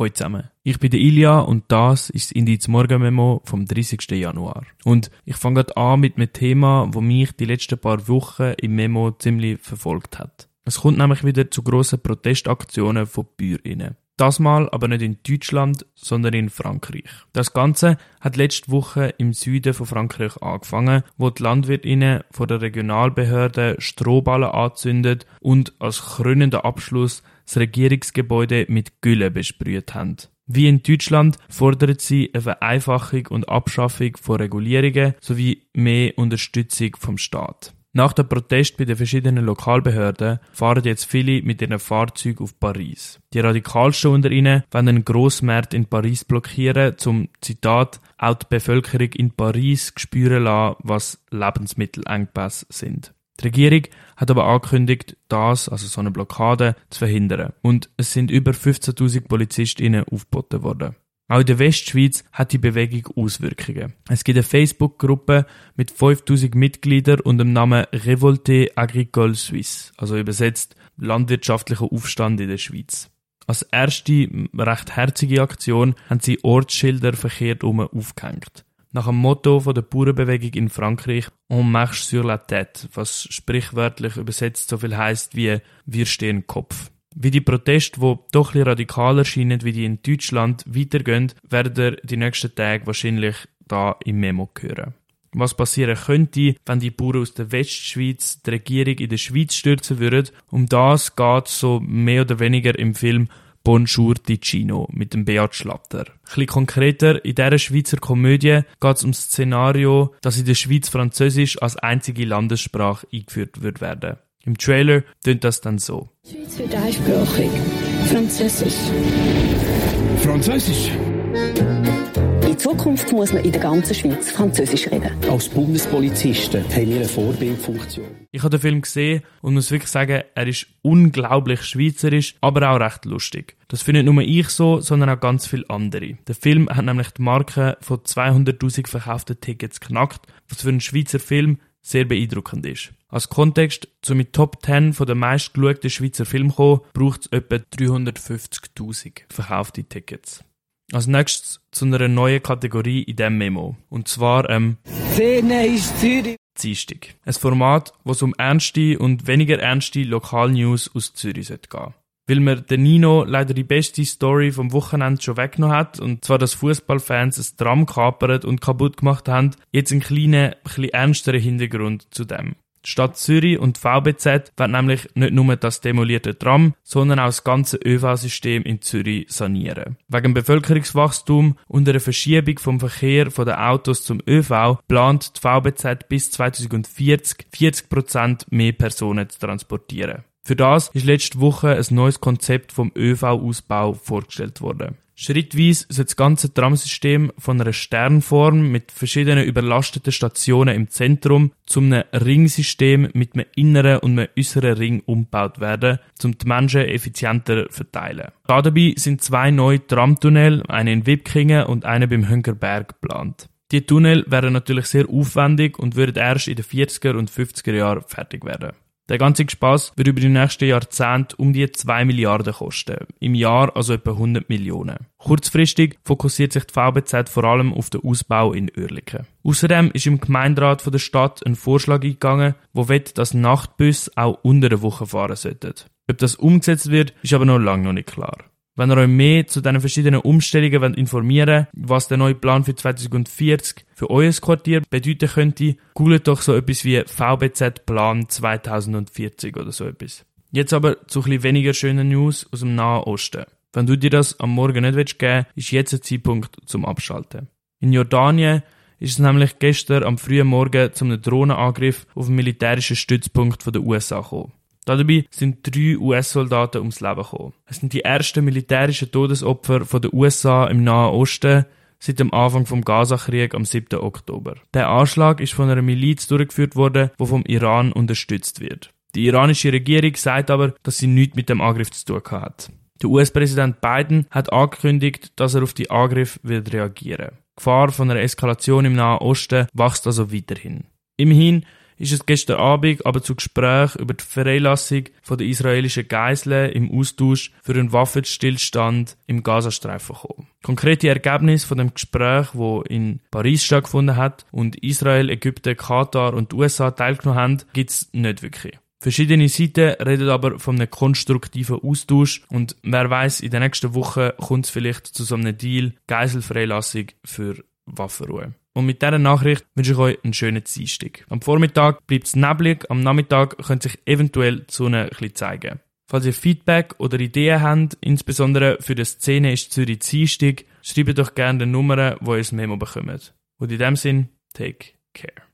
Hallo zusammen. Ich bin der Ilja und das ist das Indiz Morgenmemo vom 30. Januar. Und ich fange an mit einem Thema, wo mich die letzten paar Wochen im Memo ziemlich verfolgt hat. Es kommt nämlich wieder zu grossen Protestaktionen von Bäuerinnen. Das mal aber nicht in Deutschland, sondern in Frankreich. Das Ganze hat letzte Woche im Süden von Frankreich angefangen, wo die Landwirtinnen von der Regionalbehörde Strohballen anzündet und als krönender Abschluss das Regierungsgebäude mit Gülle besprüht haben. Wie in Deutschland fordert sie eine Vereinfachung und Abschaffung von Regulierungen sowie mehr Unterstützung vom Staat. Nach dem Protest bei den verschiedenen Lokalbehörden fahren jetzt viele mit ihren Fahrzeugen auf Paris. Die Radikalsten unter ihnen wollen einen Grossmarkt in Paris blockieren, zum Zitat auch die Bevölkerung in Paris spüren lassen, was Lebensmittelengpässe sind. Die Regierung hat aber angekündigt, das, also so eine Blockade, zu verhindern. Und es sind über 15.000 PolizistInnen aufgeboten worden. Auch in der Westschweiz hat die Bewegung Auswirkungen. Es gibt eine Facebook-Gruppe mit 5000 Mitgliedern und dem Namen Revolte Agricole Suisse, also übersetzt landwirtschaftlicher Aufstand in der Schweiz. Als erste recht herzige Aktion haben sie Ortsschilder verkehrt um aufgehängt nach dem Motto von der Bauernbewegung in Frankreich On marche sur la tête, was sprichwörtlich übersetzt so viel heißt wie Wir stehen Kopf. Wie die Proteste, wo doch ein radikaler scheinen wie die in Deutschland, weitergehen, werden ihr die nächsten Tage wahrscheinlich da im Memo hören. Was passieren könnte, wenn die Bauern aus der Westschweiz die Regierung in der Schweiz stürzen würden, um das geht so mehr oder weniger im Film Bonjour Ticino mit dem Beat Schlatter. Ein bisschen konkreter, in dieser Schweizer Komödie geht es um das Szenario, dass in der Schweiz Französisch als einzige Landessprache eingeführt wird werden. Im Trailer tönt das dann so. Die Schweiz wird einsprachig. Französisch. Französisch? In Zukunft muss man in der ganzen Schweiz Französisch reden. Als Bundespolizisten haben wir eine Vorbildfunktion. Ich habe den Film gesehen und muss wirklich sagen, er ist unglaublich schweizerisch, aber auch recht lustig. Das findet nur ich so, sondern auch ganz viele andere. Der Film hat nämlich die Marke von 200.000 verkauften Tickets knackt, was für einen Schweizer Film sehr beeindruckend ist. Als Kontext, zum mit Top 10 von den meistgeschauten Schweizer Filmen kommen, braucht es etwa 350.000 verkaufte Tickets. Als nächstes zu einer neuen Kategorie in diesem Memo. Und zwar, ähm, Szene ist Zürich. Dienstag. Ein Format, wo es um ernste und weniger ernste Lokalnews aus Zürich gehen sollte. Weil mir der Nino leider die beste Story vom Wochenende schon weggenommen hat, und zwar, dass Fußballfans ein Tram kapert und kaputt gemacht haben, jetzt einen kleinen, bisschen ernsteren Hintergrund zu dem. Die Stadt Zürich und die VBZ werden nämlich nicht nur das demolierte Tram, sondern auch das ganze ÖV-System in Zürich sanieren. Wegen Bevölkerungswachstum und einer Verschiebung vom Verkehr von den Autos zum ÖV plant die VBZ bis 2040 40% mehr Personen zu transportieren. Für das ist letzte Woche ein neues Konzept vom ÖV-Ausbau vorgestellt worden. Schrittweise soll das ganze Tramsystem von einer Sternform mit verschiedenen überlasteten Stationen im Zentrum zu einem Ringsystem mit einem inneren und einem äußeren Ring umgebaut werden, um die Menschen effizienter zu verteilen. Dabei sind zwei neue Tramtunnel, eine in Wipkingen und eine beim Hönkerberg geplant. Die Tunnel wären natürlich sehr aufwendig und würden erst in den 40er und 50er Jahren fertig werden. Der ganze Spaß wird über die nächsten Jahrzehnte um die 2 Milliarden kosten. Im Jahr also etwa 100 Millionen. Kurzfristig fokussiert sich die VBZ vor allem auf den Ausbau in Oerlikon. Außerdem ist im Gemeinderat der Stadt ein Vorschlag eingegangen, wo wett, dass Nachtbus auch unter der Woche fahren sollten. Ob das umgesetzt wird, ist aber noch lange noch nicht klar. Wenn ihr euch mehr zu diesen verschiedenen Umstellungen wollt informieren was der neue Plan für 2040 für euer Quartier bedeuten könnte, googelt doch so etwas wie VBZ Plan 2040 oder so etwas. Jetzt aber zu ein weniger schönen News aus dem Nahen Osten. Wenn du dir das am Morgen nicht willst geben ist jetzt der Zeitpunkt zum Abschalten. In Jordanien ist es nämlich gestern am frühen Morgen zum Drohnenangriff auf einen militärischen Stützpunkt der USA gekommen. Dabei sind drei US-Soldaten ums Leben gekommen. Es sind die ersten militärischen Todesopfer von den USA im Nahen Osten seit dem Anfang vom Gaza-Krieg am 7. Oktober. Der Anschlag ist von einer Miliz durchgeführt worden, die vom Iran unterstützt wird. Die iranische Regierung sagt aber, dass sie nichts mit dem Angriff zu tun hat. Der US-Präsident Biden hat angekündigt, dass er auf die Angriff wird reagieren. Die Gefahr von einer Eskalation im Nahen Osten wächst also weiterhin. Immerhin ist es gestern Abend aber zu Gespräch über die Freilassung von der israelischen Geiseln im Austausch für einen Waffenstillstand im Gazastreifen gekommen. Konkrete Ergebnisse von dem Gespräch, wo in Paris stattgefunden hat und Israel, Ägypten, Katar und die USA teilgenommen haben, gibt's nicht wirklich. Verschiedene Seiten reden aber von einem konstruktiven Austausch und wer weiß, in den nächsten Wochen kommt es vielleicht zu so einem Deal Geiselfreilassung für Waffenruhe. Und mit dieser Nachricht wünsche ich euch einen schönen Dienstag. Am Vormittag bleibt es neblig, am Nachmittag könnte sich eventuell die Sonne ein bisschen zeigen. Falls ihr Feedback oder Ideen habt, insbesondere für die Szene ist Zürich Dienstag, schreibt doch gerne die Nummer, wo ihr das Memo bekommt. Und in dem Sinn, take care.